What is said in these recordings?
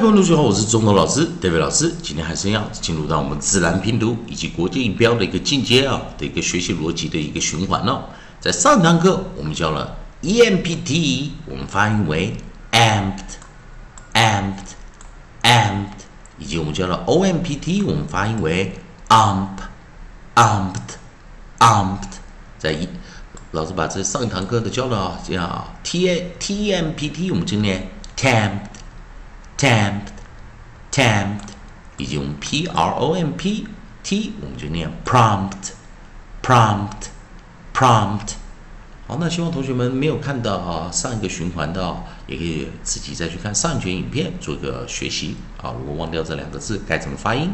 各位同学好，我是中头老师，David 老师。今天还是一样进入到我们自然拼读以及国际音标的一个进阶啊的一个学习逻辑的一个循环哦。在上堂课我们教了 E M P T，我们发音为 amped，amped，amped，以及我们教了 O M P T，我们发音为 ump，umped，umped。在一，老师把这上一堂课都教了啊，叫，T A T M P T，我们今天 TAMPT tempt, tempt，以及我们 P R O M P T，我们就念 prompt, prompt, prompt。好，那希望同学们没有看到啊上一个循环的，也可以自己再去看上一卷影片做一个学习啊。如果忘掉这两个字该怎么发音？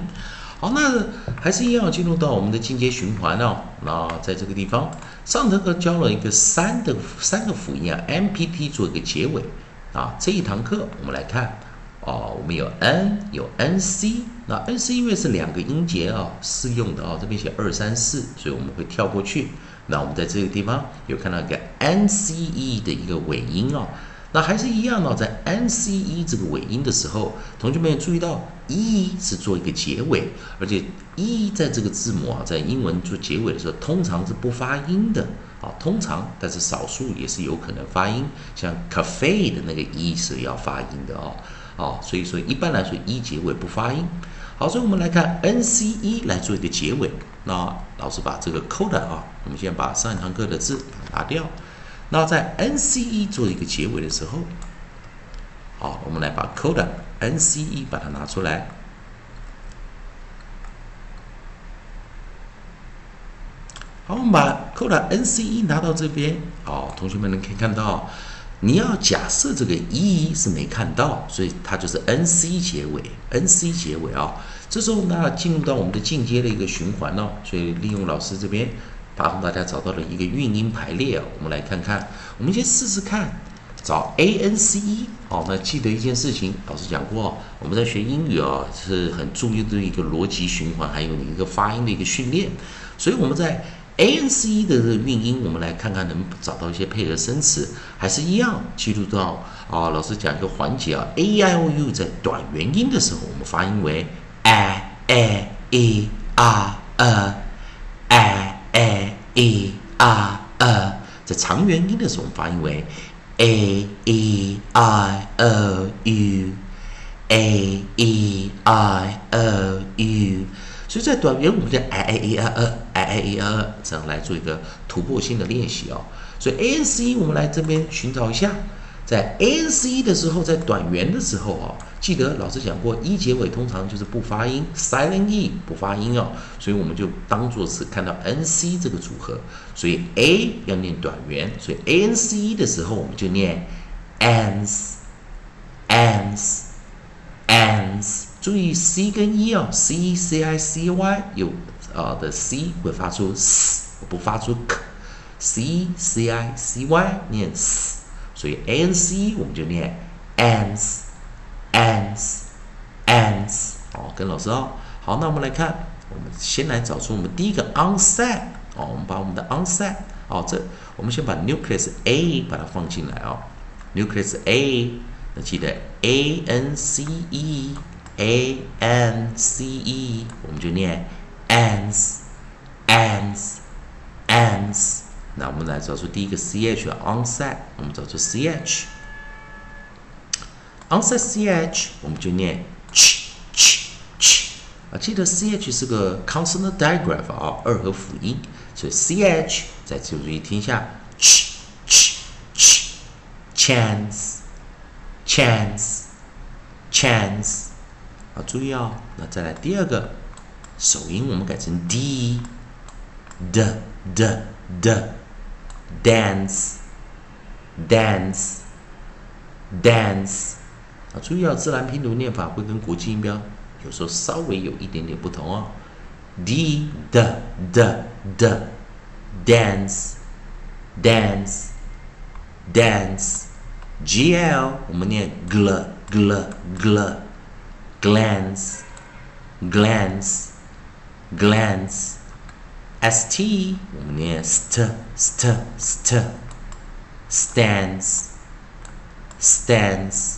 好，那还是一样进入到我们的进阶循环哦。那在这个地方，上堂课教了一个三的三个辅音啊，M P T 做一个结尾啊。这一堂课我们来看。哦，我们有 n 有 n c，那 n c 因为是两个音节啊，适用的啊，这边写二三四，所以我们会跳过去。那我们在这个地方有看到一个 n c e 的一个尾音啊，那还是一样呢，在 n c e 这个尾音的时候，同学们注意到 e 是做一个结尾，而且 e 在这个字母啊，在英文做结尾的时候，通常是不发音的啊，通常，但是少数也是有可能发音，像 cafe 的那个 e 是要发音的哦。哦，所以说一般来说一结尾不发音。好，所以我们来看 N C E 来做一个结尾。那老师把这个 code 啊，我们先把上一堂课的字拿掉。那在 N C E 做一个结尾的时候，好，我们来把 code N C E 把它拿出来。好，我们把 code N C E 拿到这边。好，同学们能可以看到。你要假设这个 e 是没看到，所以它就是 n c 结尾，n c 结尾啊。这时候呢，进入到我们的进阶的一个循环哦。所以利用老师这边帮大家找到了一个韵音排列啊。我们来看看，我们先试试看，找 a n c e。好，那记得一件事情，老师讲过，我们在学英语啊是很注意的一个逻辑循环，还有你一个发音的一个训练。所以我们在 A N C 的这个韵音，我们来看看能找到一些配合生词，还是一样记录到啊。老师讲一个环节啊，a i o u 在短元音的时候，我们发音为 a a e r e a a e r e，在长元音的时候，我们发音为 a e i o u a e i o u。所以在短元，我们就 i i e r e i i e r 这样来做一个突破性的练习哦。所以 a n c 我们来这边寻找一下，在 a n c 的时候，在短元的时候哦，记得老师讲过，一结尾通常就是不发音，silent e 不发音哦。所以我们就当做是看到 n c 这个组合，所以 a 要念短元，所以 a n c 的时候我们就念 ans，ans，ans。注意 c 跟 e 哦，c c i c y 有啊的 c 会发出 s，不发出 k，c c i c y 念 s，所以 a n c 我们就念 ans，ans，ans。好，跟老师哦。好，那我们来看，我们先来找出我们第一个 onset。哦，我们把我们的 onset，哦，这我们先把 nucleus a 把它放进来哦，nucleus a，那记得 a n c e。a n c e，我们就念 ans，ans，ans。那我们来找出第一个 c h，onset，我们找出 c h，onset c h，我们就念 ch ch ch。啊，记得 c h 是个 consonant digraph 啊，二合辅音，所以 c h 再注意听一下 ch ch ch，chance，chance，chance。啊，注意哦，那再来第二个 首音，我们改成 d，d d d，dance，dance，dance。啊，注意哦，自然拼读念法会跟国际音标有时候稍微有一点点不同哦。d d d d，dance，dance，dance，g l 我们念 gl gl gl。glance, glance, glance. st 我们念 st st st stance stance stance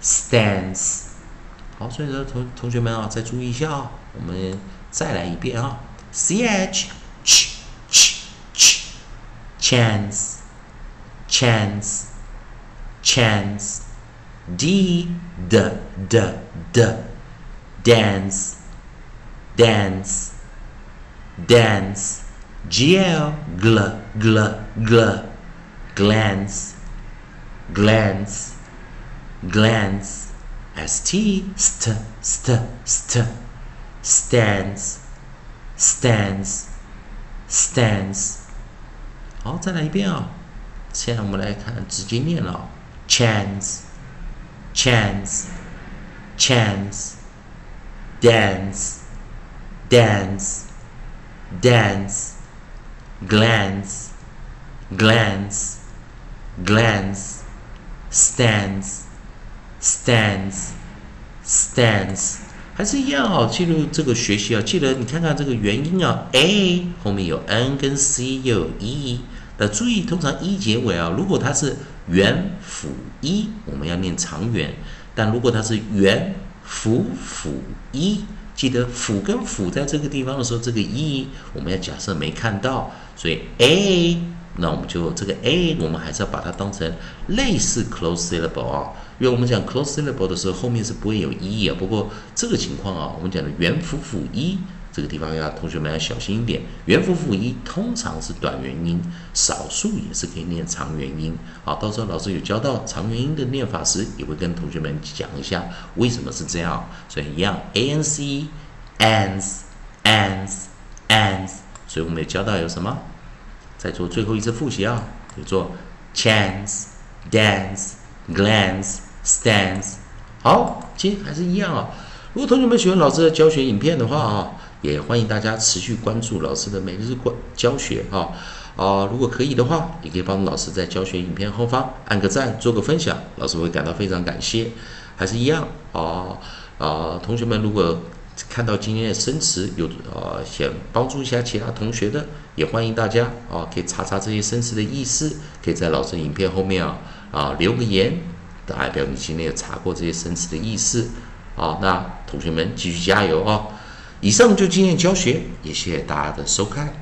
stands。好，所以说同同学们啊，再注意一下啊，我们再来一遍啊，c h ch ch ch chance chance chance d d d d dance dance dance gl gl gl gl glance glance glance st st st st stands stands stands 好，再来一遍啊！现在我们来看直接念了：chance, chance, chance, Dance, dance, glance, glance, glance, stands, stands, stands，还是一样哦。记录这个学习啊，记得你看看这个元音啊，a 后面有 n 跟 c 又有 e。那注意，通常一结尾啊，如果它是元辅一，我们要念长元；但如果它是元辅辅一，记得辅跟辅在这个地方的时候，这个 e 我们要假设没看到，所以 a，那我们就这个 a，我们还是要把它当成类似 close syllable 啊，因为我们讲 close syllable 的时候，后面是不会有 e 啊。不过这个情况啊，我们讲的元辅辅 e。这个地方要同学们要小心一点，元辅辅一通常是短元音，少数也是可以念长元音。好，到时候老师有教到长元音的念法时，也会跟同学们讲一下为什么是这样。所以一样，a n c, ans, ans, ans。所以我们也教到有什么？再做最后一次复习啊，有做 chance dance glance stands。好，今天还是一样啊。如果同学们喜欢老师的教学影片的话啊。也欢迎大家持续关注老师的每日关教学哈啊，如果可以的话，也可以帮老师在教学影片后方按个赞，做个分享，老师会感到非常感谢。还是一样啊啊，同学们如果看到今天的生词有呃想帮助一下其他同学的，也欢迎大家啊可以查查这些生词的意思，可以在老师影片后面啊啊留个言，代表你今天有查过这些生词的意思啊。那同学们继续加油啊！以上就今天教学，也谢谢大家的收看。